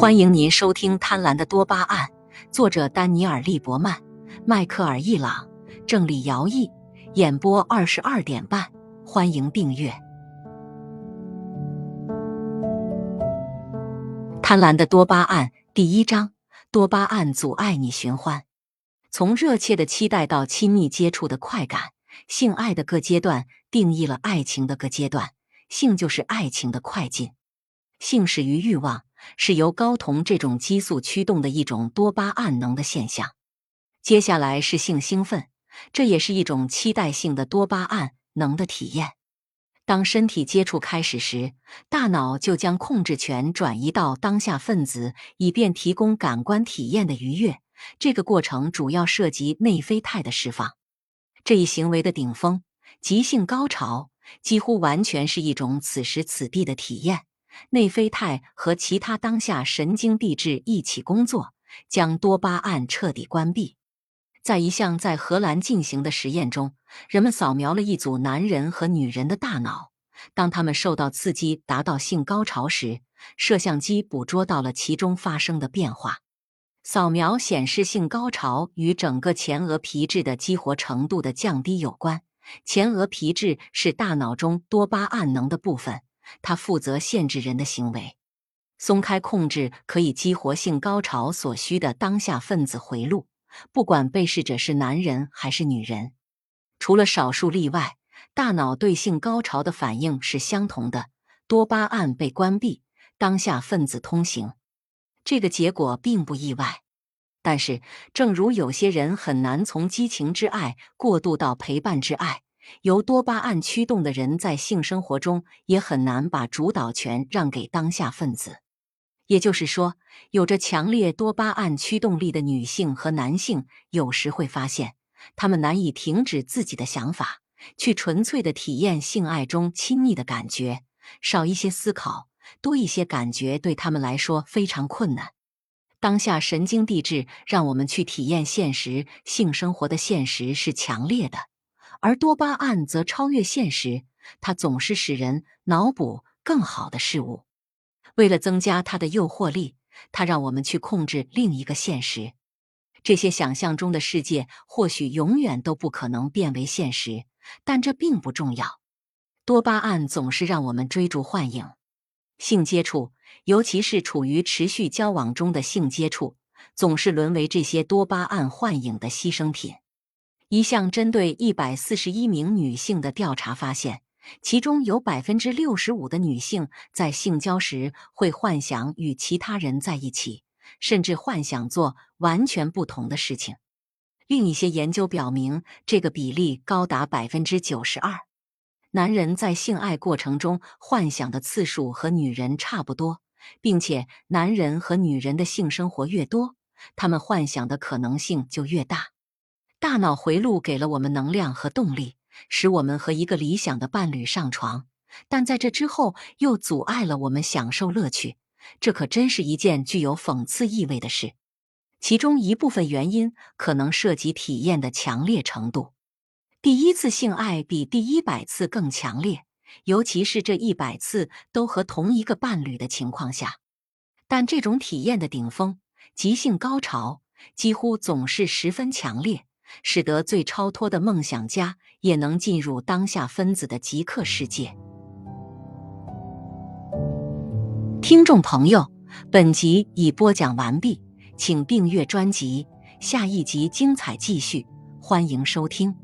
欢迎您收听《贪婪的多巴胺》，作者丹尼尔·利伯曼、迈克尔·易朗，郑李尧译，演播二十二点半。欢迎订阅《贪婪的多巴胺》第一章：多巴胺阻碍你寻欢。从热切的期待到亲密接触的快感，性爱的各阶段定义了爱情的各阶段。性就是爱情的快进。性始于欲望。是由睾酮这种激素驱动的一种多巴胺能的现象。接下来是性兴奋，这也是一种期待性的多巴胺能的体验。当身体接触开始时，大脑就将控制权转移到当下分子，以便提供感官体验的愉悦。这个过程主要涉及内啡肽的释放。这一行为的顶峰——急性高潮，几乎完全是一种此时此地的体验。内啡肽和其他当下神经递质一起工作，将多巴胺彻底关闭。在一项在荷兰进行的实验中，人们扫描了一组男人和女人的大脑。当他们受到刺激达到性高潮时，摄像机捕捉到了其中发生的变化。扫描显示，性高潮与整个前额皮质的激活程度的降低有关。前额皮质是大脑中多巴胺能的部分。它负责限制人的行为，松开控制可以激活性高潮所需的当下分子回路，不管被试者是男人还是女人。除了少数例外，大脑对性高潮的反应是相同的：多巴胺被关闭，当下分子通行。这个结果并不意外，但是正如有些人很难从激情之爱过渡到陪伴之爱。由多巴胺驱动的人在性生活中也很难把主导权让给当下分子。也就是说，有着强烈多巴胺驱动力的女性和男性有时会发现，他们难以停止自己的想法，去纯粹的体验性爱中亲密的感觉。少一些思考，多一些感觉，对他们来说非常困难。当下神经递质让我们去体验现实，性生活的现实是强烈的。而多巴胺则超越现实，它总是使人脑补更好的事物。为了增加它的诱惑力，它让我们去控制另一个现实。这些想象中的世界或许永远都不可能变为现实，但这并不重要。多巴胺总是让我们追逐幻影。性接触，尤其是处于持续交往中的性接触，总是沦为这些多巴胺幻影的牺牲品。一项针对一百四十一名女性的调查发现，其中有百分之六十五的女性在性交时会幻想与其他人在一起，甚至幻想做完全不同的事情。另一些研究表明，这个比例高达百分之九十二。男人在性爱过程中幻想的次数和女人差不多，并且男人和女人的性生活越多，他们幻想的可能性就越大。大脑回路给了我们能量和动力，使我们和一个理想的伴侣上床，但在这之后又阻碍了我们享受乐趣。这可真是一件具有讽刺意味的事。其中一部分原因可能涉及体验的强烈程度。第一次性爱比第一百次更强烈，尤其是这一百次都和同一个伴侣的情况下。但这种体验的顶峰——即性高潮，几乎总是十分强烈。使得最超脱的梦想家也能进入当下分子的极客世界。听众朋友，本集已播讲完毕，请订阅专辑，下一集精彩继续，欢迎收听。